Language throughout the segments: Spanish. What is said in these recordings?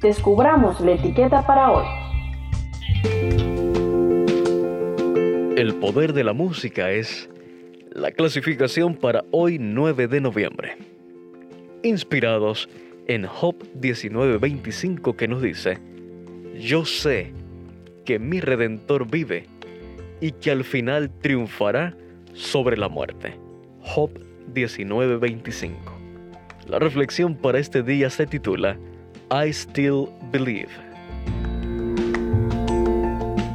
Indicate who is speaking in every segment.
Speaker 1: descubramos la etiqueta para hoy.
Speaker 2: El poder de la música es la clasificación para hoy 9 de noviembre. Inspirados en Job 19:25 que nos dice, Yo sé que mi redentor vive y que al final triunfará sobre la muerte. Job 19:25. La reflexión para este día se titula I Still Believe.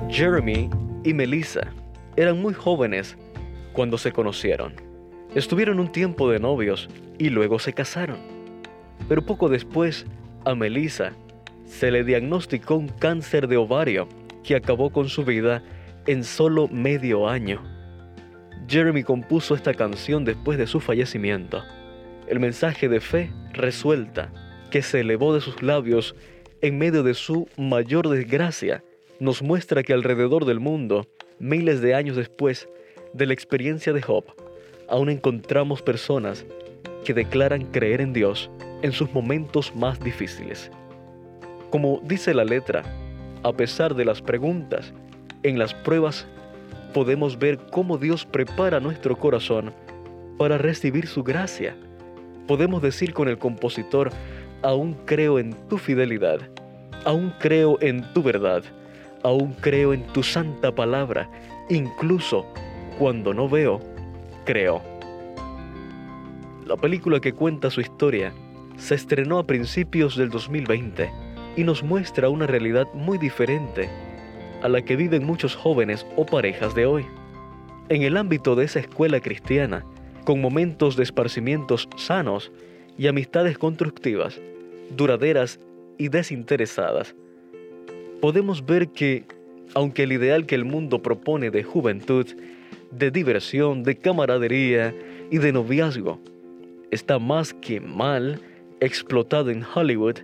Speaker 2: Jeremy y Melissa eran muy jóvenes cuando se conocieron. Estuvieron un tiempo de novios y luego se casaron. Pero poco después, a Melissa se le diagnosticó un cáncer de ovario que acabó con su vida en solo medio año. Jeremy compuso esta canción después de su fallecimiento. El mensaje de fe resuelta que se elevó de sus labios en medio de su mayor desgracia nos muestra que alrededor del mundo, miles de años después de la experiencia de Job, aún encontramos personas que declaran creer en Dios en sus momentos más difíciles. Como dice la letra, a pesar de las preguntas, en las pruebas podemos ver cómo Dios prepara nuestro corazón para recibir su gracia. Podemos decir con el compositor, aún creo en tu fidelidad, aún creo en tu verdad, aún creo en tu santa palabra, incluso cuando no veo, creo. La película que cuenta su historia se estrenó a principios del 2020 y nos muestra una realidad muy diferente a la que viven muchos jóvenes o parejas de hoy. En el ámbito de esa escuela cristiana, con momentos de esparcimientos sanos y amistades constructivas, duraderas y desinteresadas, podemos ver que, aunque el ideal que el mundo propone de juventud, de diversión, de camaradería y de noviazgo está más que mal explotado en Hollywood,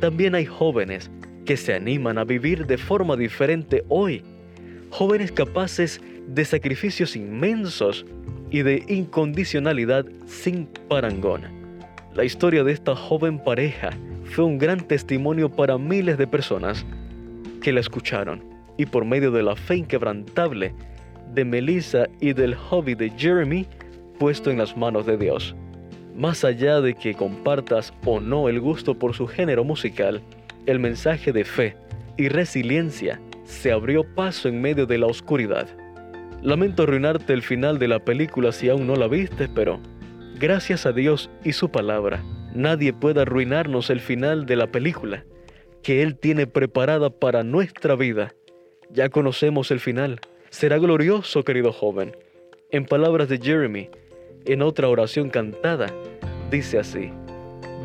Speaker 2: también hay jóvenes que se animan a vivir de forma diferente hoy. Jóvenes capaces de sacrificios inmensos y de incondicionalidad sin parangón. La historia de esta joven pareja fue un gran testimonio para miles de personas que la escucharon y por medio de la fe inquebrantable de Melissa y del hobby de Jeremy puesto en las manos de Dios. Más allá de que compartas o no el gusto por su género musical, el mensaje de fe y resiliencia se abrió paso en medio de la oscuridad. Lamento arruinarte el final de la película si aún no la viste, pero gracias a Dios y su palabra, nadie puede arruinarnos el final de la película que Él tiene preparada para nuestra vida. Ya conocemos el final. Será glorioso, querido joven. En palabras de Jeremy, en otra oración cantada, dice así,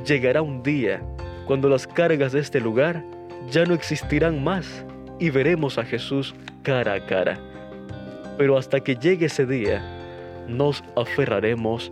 Speaker 2: llegará un día cuando las cargas de este lugar ya no existirán más y veremos a Jesús cara a cara. Pero hasta que llegue ese día, nos aferraremos